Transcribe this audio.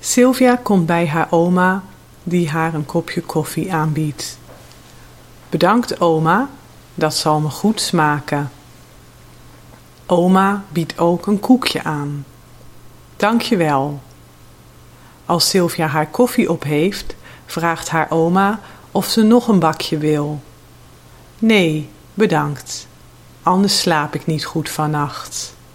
Sylvia komt bij haar oma, die haar een kopje koffie aanbiedt. Bedankt, oma, dat zal me goed smaken. Oma biedt ook een koekje aan. Dank je wel. Als Sylvia haar koffie op heeft, vraagt haar oma of ze nog een bakje wil. Nee, bedankt, anders slaap ik niet goed vannacht.